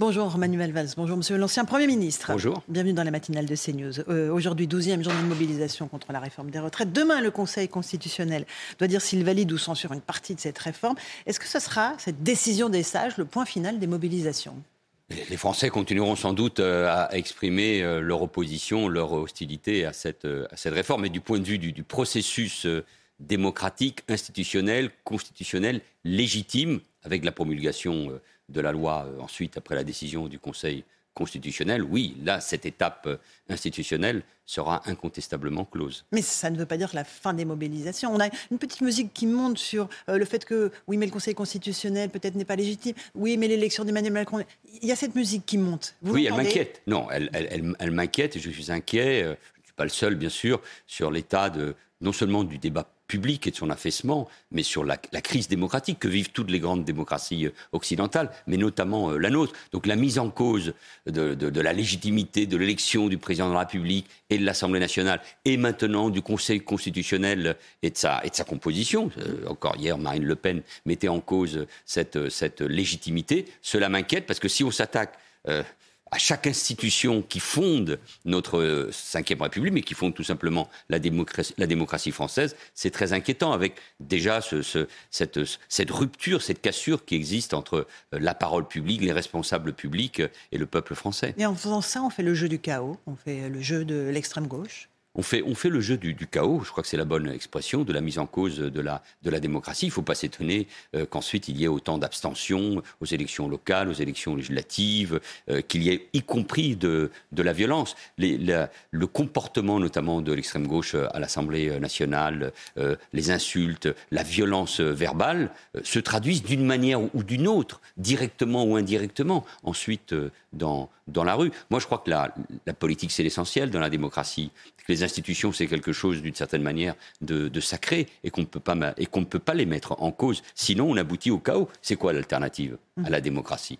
Bonjour Manuel Valls, bonjour Monsieur l'ancien Premier ministre. Bonjour. Bienvenue dans la matinale de CNews. Euh, Aujourd'hui, 12e journée de mobilisation contre la réforme des retraites. Demain, le Conseil constitutionnel doit dire s'il valide ou censure une partie de cette réforme. Est-ce que ce sera, cette décision des sages, le point final des mobilisations? Les Français continueront sans doute euh, à exprimer euh, leur opposition, leur hostilité à cette, à cette réforme. Et du point de vue du, du processus démocratique, institutionnel, constitutionnel, légitime, avec la promulgation de la loi ensuite après la décision du Conseil constitutionnel, oui, là, cette étape institutionnelle sera incontestablement close. Mais ça ne veut pas dire la fin des mobilisations. On a une petite musique qui monte sur le fait que, oui, mais le Conseil constitutionnel peut-être n'est pas légitime. Oui, mais l'élection d'Emmanuel Macron. Il y a cette musique qui monte. Vous oui, elle m'inquiète. Non, elle, elle, elle, elle m'inquiète et je suis inquiet. Je ne suis pas le seul, bien sûr, sur l'état de non seulement du débat public et de son affaissement, mais sur la, crise démocratique que vivent toutes les grandes démocraties occidentales, mais notamment euh, la nôtre. Donc la mise en cause de, la légitimité de l'élection du président de la République et de l'Assemblée nationale, et maintenant du Conseil constitutionnel et de sa, et de sa composition. Euh, encore hier, Marine Le Pen mettait en cause cette, cette légitimité. Cela m'inquiète parce que si on s'attaque euh, à chaque institution qui fonde notre cinquième République, mais qui fonde tout simplement la démocratie, française, c'est très inquiétant avec déjà ce, ce, cette, cette, rupture, cette cassure qui existe entre la parole publique, les responsables publics et le peuple français. Et en faisant ça, on fait le jeu du chaos, on fait le jeu de l'extrême gauche on fait, on fait le jeu du, chaos, je crois que c'est la bonne expression, de la mise en cause de la, de la démocratie. Il ne faut pas s'étonner euh, qu'ensuite il y ait autant d'abstention aux élections locales, aux élections législatives, euh, qu'il y ait y compris de, de la violence. Le comportement notamment de l'extrême gauche à l'Assemblée nationale, euh, les insultes, la violence verbale, se traduisent d'une manière ou d'une autre, directement ou indirectement, ensuite dans, dans la rue. Moi je crois que la, la politique c'est l'essentiel dans la démocratie. Institutions, c'est quelque chose d'une certaine manière de, de sacré et qu'on ne peut pas les mettre en cause. Sinon, on aboutit au chaos. C'est quoi l'alternative à la démocratie?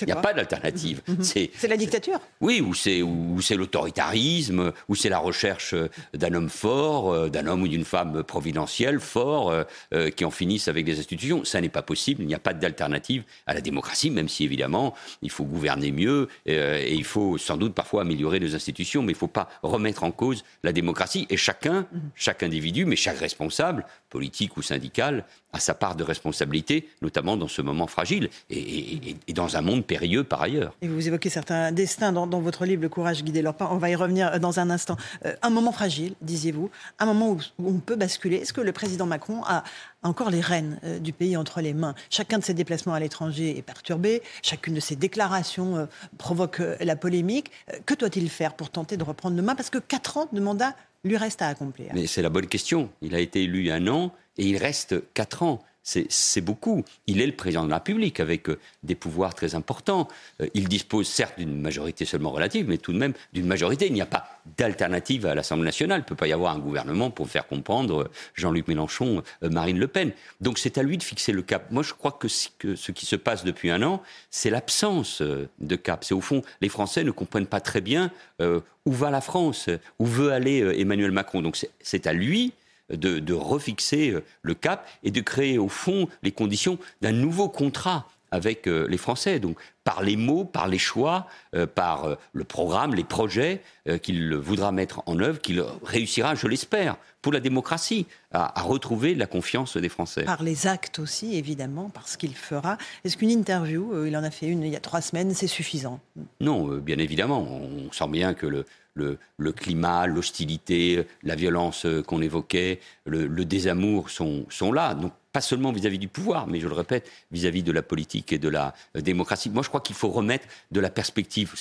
Il n'y a pas d'alternative. Mmh. C'est la dictature Oui, ou c'est l'autoritarisme, ou c'est la recherche d'un homme fort, euh, d'un homme ou d'une femme providentielle fort, euh, euh, qui en finissent avec des institutions. Ça n'est pas possible. Il n'y a pas d'alternative à la démocratie, même si évidemment il faut gouverner mieux et il faut sans doute parfois améliorer nos institutions, mais il ne faut pas remettre en cause la démocratie. Et chacun, mmh. chaque individu, mais chaque responsable, politique ou syndical, a sa part de responsabilité, notamment dans ce moment fragile et, dans un monde périlleux par ailleurs. Et vous évoquez certains destins dans, votre livre Le courage guider leur pas. On va y revenir dans un instant. Euh, un moment fragile, disiez-vous, un moment où, on peut basculer. Est-ce que le président Macron a encore les rênes euh, du pays entre les mains? Chacun de ses déplacements à l'étranger est perturbé, chacune de ses déclarations euh, provoque euh, la polémique. Euh, que doit-il faire pour tenter de reprendre le main Parce que quatre ans de mandat lui reste à accomplir. Mais c'est la bonne question. Il a été élu un an et il reste quatre ans. C'est beaucoup. Il est le président de la République avec euh, des pouvoirs très importants. Euh, il dispose certes d'une majorité seulement relative, mais tout de même d'une majorité. Il n'y a pas d'alternative à l'Assemblée nationale. Il ne peut pas y avoir un gouvernement pour faire comprendre euh, Jean-Luc Mélenchon, Marine Le Pen. Donc c'est à lui de fixer le cap. Moi je crois que, que ce qui se passe depuis un an, c'est l'absence de cap. C'est au fond, les Français ne comprennent pas très bien où va la France, où veut aller Emmanuel Macron. Donc c'est à lui de, de refixer euh, le cap et de créer au fond les conditions d'un nouveau contrat avec euh, les Français. Donc, par les mots, par les choix, euh, par euh, le programme, les projets euh, qu'il voudra mettre en œuvre, qu'il réussira, je l'espère, pour la démocratie, à, à, retrouver la confiance des Français. Par les actes aussi, évidemment, par ce qu'il fera. Est-ce qu'une interview, il en a fait une il y a trois semaines, c'est suffisant? Non, bien évidemment. On sent bien que le, le, climat, l'hostilité, la violence qu'on évoquait, le, désamour sont, là. Pas seulement vis-à-vis du pouvoir, mais je le répète, vis-à-vis de la politique et de la euh, démocratie. Moi, je crois qu'il faut remettre de la perspective.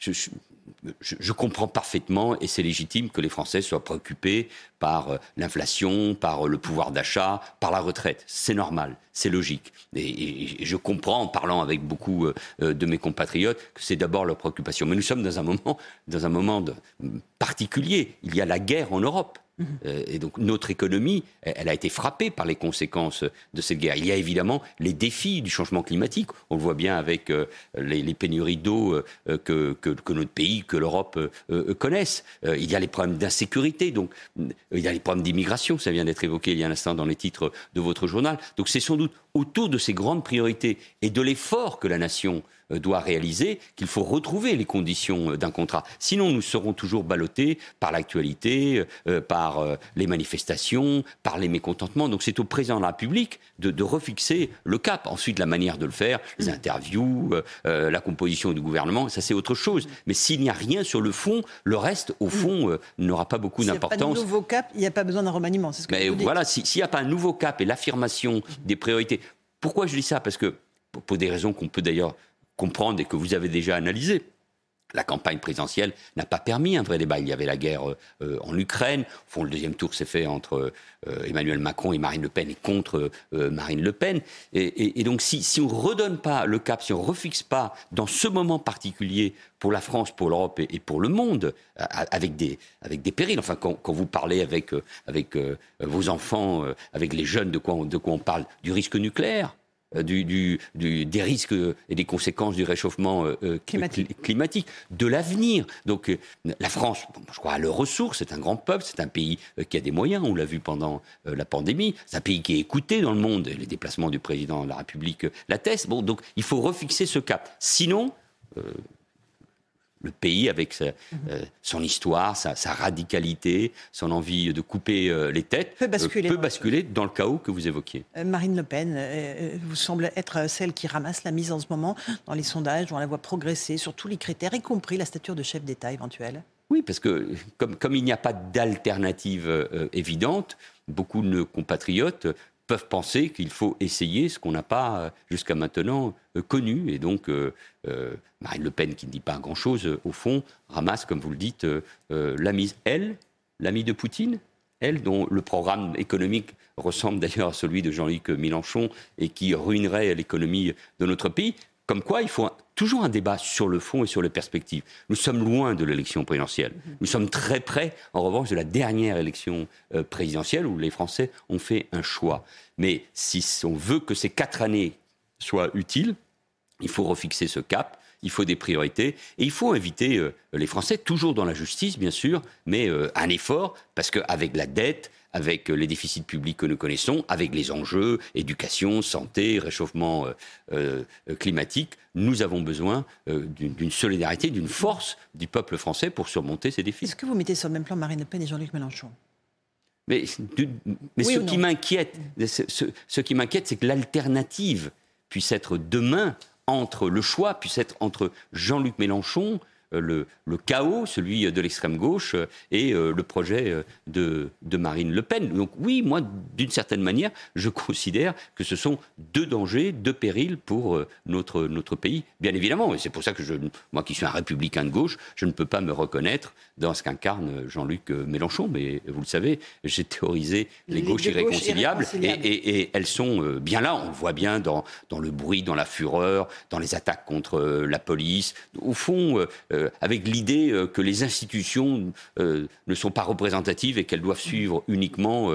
Je, comprends parfaitement, et c'est légitime, que les Français soient préoccupés par euh, l'inflation, par euh, le pouvoir d'achat, par la retraite. C'est normal, c'est logique. Et, je comprends, en parlant avec beaucoup de mes compatriotes, que c'est d'abord leur préoccupation. Mais nous sommes dans un moment, dans un moment particulier. Il y a la guerre en Europe. Euh, et donc notre économie, elle a été frappée par les conséquences de cette guerre. Il y a évidemment les défis du changement climatique. On le voit bien avec euh, les, pénuries d'eau euh, que, notre pays, que l'Europe connaissent. il y a les problèmes d'insécurité, donc il y a les problèmes d'immigration, ça vient d'être évoqué il y a un instant dans les titres de votre journal. Donc c'est sans doute autour de ces grandes priorités et de l'effort que la nation doit réaliser qu'il faut retrouver les conditions euh, d'un contrat. Sinon, nous serons toujours ballottés par l'actualité, euh, par les manifestations, par les mécontentements. Donc c'est au président de la République de, refixer le cap. Ensuite, la manière de le faire, les interviews, la composition du gouvernement, ça c'est autre chose. Mais s'il n'y a rien sur le fond, le reste, au fond, n'aura pas beaucoup d'importance. S'il n'y a pas de nouveau cap, il n'y a pas besoin d'un remaniement. Ce que Mais voilà, s'il n'y a pas un nouveau cap et l'affirmation des priorités. Pourquoi je dis ça? Parce que, pour des raisons qu'on peut d'ailleurs comprendre et que vous avez déjà analysé. La campagne présidentielle n'a pas permis un vrai débat. Il y avait la guerre euh, en Ukraine. Au fond, le deuxième tour s'est fait entre euh, Emmanuel Macron et Marine Le Pen et contre euh, Marine Le Pen. Et, donc, si, on ne redonne pas le cap, si on ne refixe pas dans ce moment particulier pour la France, pour l'Europe et, pour le monde, avec des, avec des périls. Enfin, quand, vous parlez avec, avec vos enfants, avec les jeunes, de quoi, de quoi on parle? Du risque nucléaire? Euh, du, des risques et des conséquences du réchauffement euh, euh, climatique. de l'avenir. Donc la France, je crois, a leurs ressources, c'est un grand peuple, c'est un pays qui a des moyens, on l'a vu pendant la pandémie, c'est un pays qui est écouté dans le monde, les déplacements du président de la République l'attestent. Bon, donc il faut refixer ce cap. Sinon, le pays avec euh, son histoire, sa, radicalité, son envie de couper euh, les têtes, peut euh, basculer, dans le chaos que vous évoquiez. Marine Le Pen vous semble être celle qui ramasse la mise en ce moment dans les sondages, on la voit progresser sur tous les critères, y compris la stature de chef d'État éventuelle. Oui, parce que comme, comme il n'y a pas d'alternative évidente, beaucoup de nos compatriotes peuvent penser qu'il faut essayer ce qu'on n'a pas euh, jusqu'à maintenant euh, connu. Et donc, euh, Marine Le Pen, qui ne dit pas grand-chose, au fond, ramasse, comme vous le dites, la mise. Elle, l'amie de Poutine, elle, dont le programme économique ressemble d'ailleurs à celui de Jean-Luc Mélenchon et qui ruinerait l'économie de notre pays, comme quoi, il faut toujours un débat sur le fond et sur les perspectives. Nous sommes loin de l'élection présidentielle. Mhm. Nous sommes très près, en revanche, de la dernière élection euh, présidentielle où les Français ont fait un choix. Mais si on veut que ces quatre années soient utiles, il faut refixer ce cap. Il faut des priorités et il faut inviter euh, les Français, toujours dans la justice bien sûr, mais euh, un effort, parce qu'avec la dette, avec les déficits publics que nous connaissons, avec les enjeux éducation, santé, réchauffement euh, euh, climatique, nous avons besoin euh, d'une solidarité, d'une force du peuple français pour surmonter ces défis. Est-ce que vous mettez sur le même plan Marine Le Pen et Jean-Luc Mélenchon? Mais, mais ce, qui m'inquiète, ce, qui m'inquiète, c'est que l'alternative puisse être demain entre le choix puisse être entre Jean-Luc Mélenchon, le, chaos, celui de l'extrême gauche, euh, et euh, le projet euh, de, Marine Le Pen. Donc oui, moi, d'une certaine manière, je considère que ce sont deux dangers, deux périls pour notre, notre pays, bien évidemment. Et c'est pour ça que je, moi qui suis un républicain de gauche, je ne peux pas me reconnaître dans ce qu'incarne Jean-Luc Mélenchon. Mais vous le savez, j'ai théorisé les, gauches irréconciliables, Et, elles sont bien là. On le voit bien dans, dans le bruit, dans la fureur, dans les attaques contre la police. Au fond, euh, avec l'idée euh, que les institutions euh, ne sont pas représentatives et qu'elles doivent suivre uniquement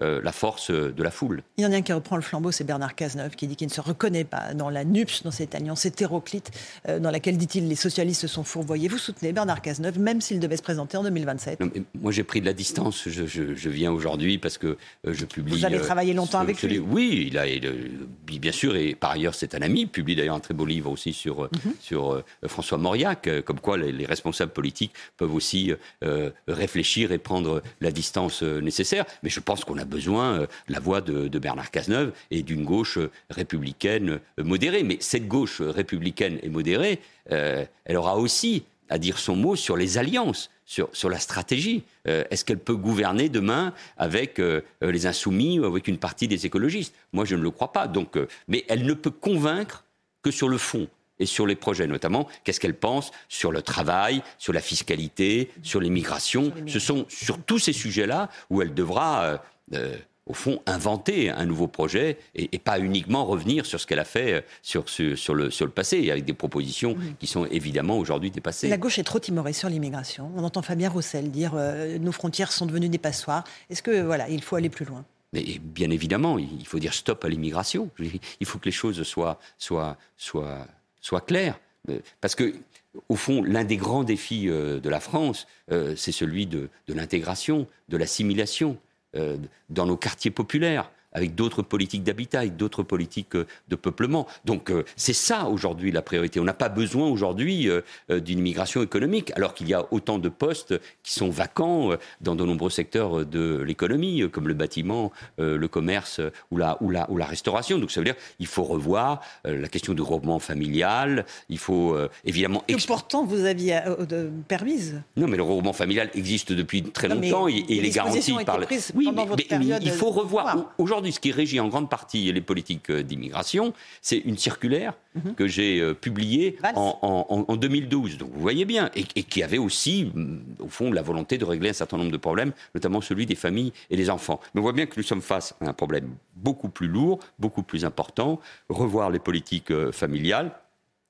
la force de la foule. Il y en a un qui reprend le flambeau, c'est Bernard Cazeneuve, qui dit qu'il ne se reconnaît pas dans la NUPS, dans cette alliance hétéroclite dans laquelle, dit-il, les socialistes se sont fourvoyés. Vous soutenez Bernard Cazeneuve, même s'il devait se présenter en 2027 Moi, j'ai pris de la distance. Je, viens aujourd'hui parce que je publie. Vous avez travaillé longtemps avec lui Oui, il a, bien sûr, et par ailleurs, c'est un ami. Il publie d'ailleurs un très beau livre aussi sur, mhm. sur François Mauriac, comme quoi les, responsables politiques peuvent aussi euh, réfléchir et prendre la distance euh, nécessaire. Mais je pense qu'on a besoin euh, de la voix de, Bernard Cazeneuve et d'une gauche républicaine modérée. Mais cette gauche républicaine et modérée, elle aura aussi à dire son mot sur les alliances, sur, sur la stratégie. Est-ce qu'elle peut gouverner demain avec les insoumis ou avec une partie des écologistes? Moi, je ne le crois pas. Donc, mais elle ne peut convaincre que sur le fond et sur les projets, notamment qu'est-ce qu'elle pense sur le travail, sur la fiscalité, sur l'immigration. Ce sont sur tous ces sujets-là où elle devra au fond, inventer un nouveau projet et, pas uniquement revenir sur ce qu'elle a fait euh, sur, sur, le, sur le passé, avec des propositions qui sont évidemment aujourd'hui dépassées. La gauche est trop timorée sur l'immigration. On entend Fabien Roussel dire euh, nos frontières sont devenues des passoires. Est-ce que voilà, il faut aller plus loin? Mais bien évidemment, il faut dire stop à l'immigration. Il faut que les choses soient, soient, soient, soient claires. Euh, parce que, au fond, l'un des grands défis de la France, c'est celui de, l'intégration, de l'assimilation. Euh, dans nos quartiers populaires avec d'autres politiques d'habitat, avec d'autres politiques euh, de peuplement. Donc euh, c'est ça aujourd'hui la priorité. On n'a pas besoin aujourd'hui euh, d'une immigration économique, alors qu'il y a autant de postes qui sont vacants dans de nombreux secteurs de l'économie, comme le bâtiment, le commerce ou la, ou, la, ou la restauration. Donc ça veut dire qu'il faut revoir la question du regroupement familial, il faut évidemment... Que pourtant vous aviez permise? Non, mais le regroupement familial existe depuis très longtemps et, il est garanti par... Le... Oui, mais, il faut revoir. Aujourd'hui, ce qui régit en grande partie les politiques euh, d'immigration, c'est une circulaire mhm. que j'ai euh, publiée en, 2012. Donc vous voyez bien, et, qui avait aussi, mm, au fond, la volonté de régler un certain nombre de problèmes, notamment celui des familles et des enfants. Mais on voit bien que nous sommes face à un problème beaucoup plus lourd, beaucoup plus important, revoir les politiques euh, familiales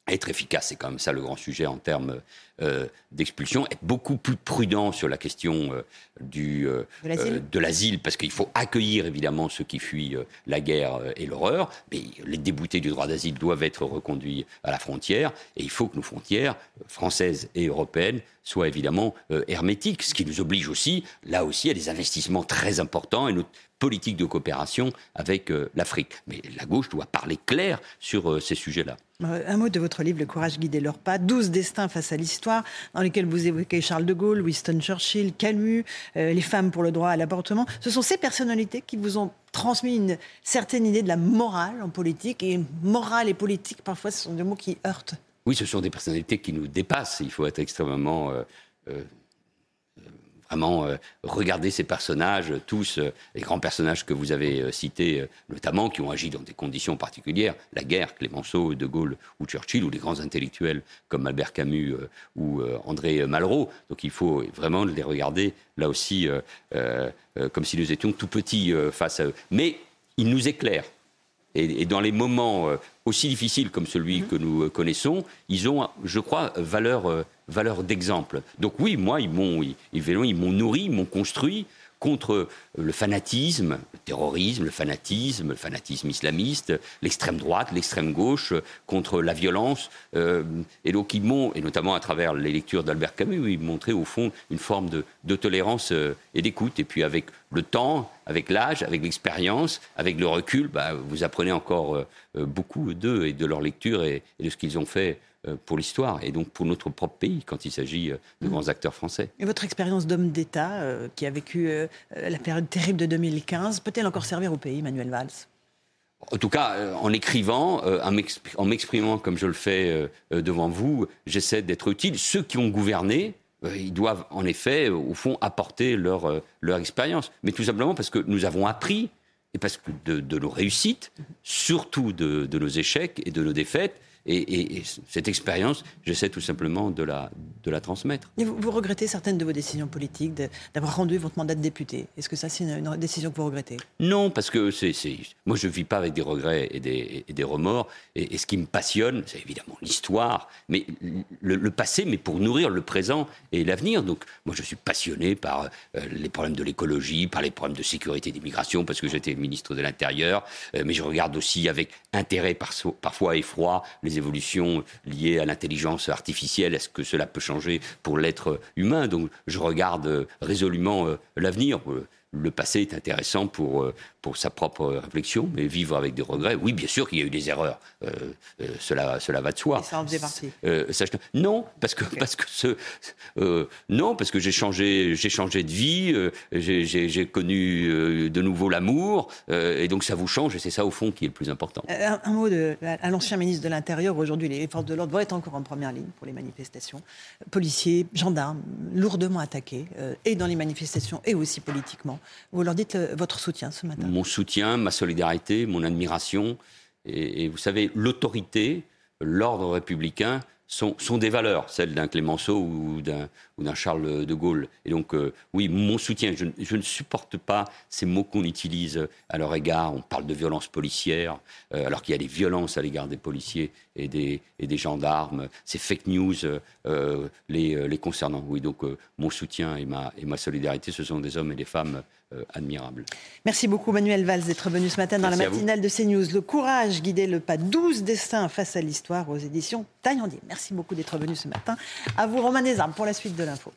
être efficace, c'est quand même ça le grand sujet en termes euh, d'expulsion, être beaucoup plus prudent sur la question euh, du, euh, de l'asile, parce qu'il faut accueillir évidemment ceux qui fuient la guerre et l'horreur, mais les déboutés du droit d'asile doivent être reconduits à la frontière, et il faut que nos frontières françaises et européennes soient évidemment hermétiques, ce qui nous oblige aussi, là aussi, à des investissements très importants, et notre politique de coopération avec l'Afrique. Mais la gauche doit parler clair sur ces sujets-là. Un mot de votre livre, Le courage guider leurs pas, 12 destins face à l'histoire, dans lesquels vous évoquez Charles de Gaulle, Winston Churchill, Camus, euh, les femmes pour le droit à l'avortement. Ce sont ces personnalités qui vous ont transmis une certaine idée de la morale en politique. Et morale et politique, parfois, ce sont deux mots qui heurtent. Oui, ce sont des personnalités qui nous dépassent. Il faut être extrêmement euh, euh, vraiment euh, regarder ces personnages, tous euh, les grands personnages que vous avez euh, cités, notamment, qui ont agi dans des conditions particulières, la guerre, Clémenceau, De Gaulle ou Churchill, ou les grands intellectuels comme Albert Camus ou André Malraux. Donc il faut vraiment les regarder là aussi comme si nous étions tout petits face à eux. Mais ils nous éclairent. Et, dans les moments aussi difficiles comme celui mmh. que nous connaissons, ils ont, je crois, valeur valeur d'exemple. Donc oui, moi, ils m'ont, ils, ils m'ont nourri, ils m'ont construit contre le fanatisme, le terrorisme, le fanatisme, le fanatisme islamiste, l'extrême droite, l'extrême gauche, contre la violence. Euh, et donc ils m'ont, et notamment à travers les lectures d'Albert Camus, ils montraient au fond une forme de, tolérance euh, et d'écoute. Et puis avec le temps, avec l'âge, avec l'expérience, avec le recul, bah, vous apprenez encore euh, beaucoup d'eux et de leur lecture et de ce qu'ils ont fait euh, pour l'histoire et donc pour notre propre pays quand il s'agit euh, de grands acteurs français. Et votre expérience d'homme d'État euh, qui a vécu la période terrible de 2015 peut-elle encore servir au pays, Manuel Valls? En tout cas, en écrivant, en m'exprimant comme je le fais devant vous, j'essaie d'être utile. Ceux qui ont gouverné, ils doivent en effet, au fond, apporter leur, leur expérience. Mais tout simplement parce que nous avons appris, et parce que de, nos réussites, surtout de, nos échecs et de nos défaites, et, cette expérience, j'essaie tout simplement de la, de la transmettre. vous, regrettez certaines de vos décisions politiques, d'avoir rendu votre mandat de député? Est-ce que ça, c'est une, décision que vous regrettez? Non, parce que c'est, moi, je ne vis pas avec des regrets et des, des remords. Et, ce qui me passionne, c'est évidemment l'histoire, mais le, passé, mais pour nourrir le présent et l'avenir. Donc, moi, je suis passionné par euh, les problèmes de l'écologie, par les problèmes de sécurité et d'immigration, parce que j'étais ministre de l'Intérieur. Euh, mais je regarde aussi avec intérêt, parfois effroi, les évolutions liées à l'intelligence artificielle. Est-ce que cela peut changer pour l'être humain? Donc je regarde résolument euh, l'avenir. Le passé est intéressant pour, euh, pour sa propre réflexion, mais vivre avec des regrets. Oui, bien sûr qu'il y a eu des erreurs. Euh, euh, cela, cela va de soi. Et ça en faisait partie. Euh, non, parce que, parce que ce, non, parce que j'ai changé, j'ai changé de vie, j'ai connu de nouveau l'amour, et donc ça vous change, et c'est ça au fond qui est le plus important. Un, mot de, à l'ancien ministre de l'Intérieur. Aujourd'hui, les forces de l'ordre vont être encore en première ligne pour les manifestations. Policiers, gendarmes, lourdement attaqués, et dans les manifestations, et aussi politiquement. Vous leur dites votre soutien ce matin mon soutien, ma solidarité, mon admiration. Et, vous savez, l'autorité, l'ordre républicain sont, sont, des valeurs, celles d'un Clémenceau ou d'un Charles de Gaulle. Et donc, euh, oui, mon soutien, je, je, ne supporte pas ces mots qu'on utilise à leur égard. On parle de violence policière, euh, alors qu'il y a des violences à l'égard des policiers et des, et des gendarmes. Ces fake news euh, les, les, concernant. Oui, donc mon soutien et ma, et ma solidarité, ce sont des hommes et des femmes admirables. Merci beaucoup, Manuel Valls, d'être venu ce matin dans la matinale de CNews. Le courage, guider le pas 12 destins face à l'histoire aux éditions Taillandier. Merci beaucoup d'être venu ce matin. À vous, Romain Desarmes, pour la suite de l'info.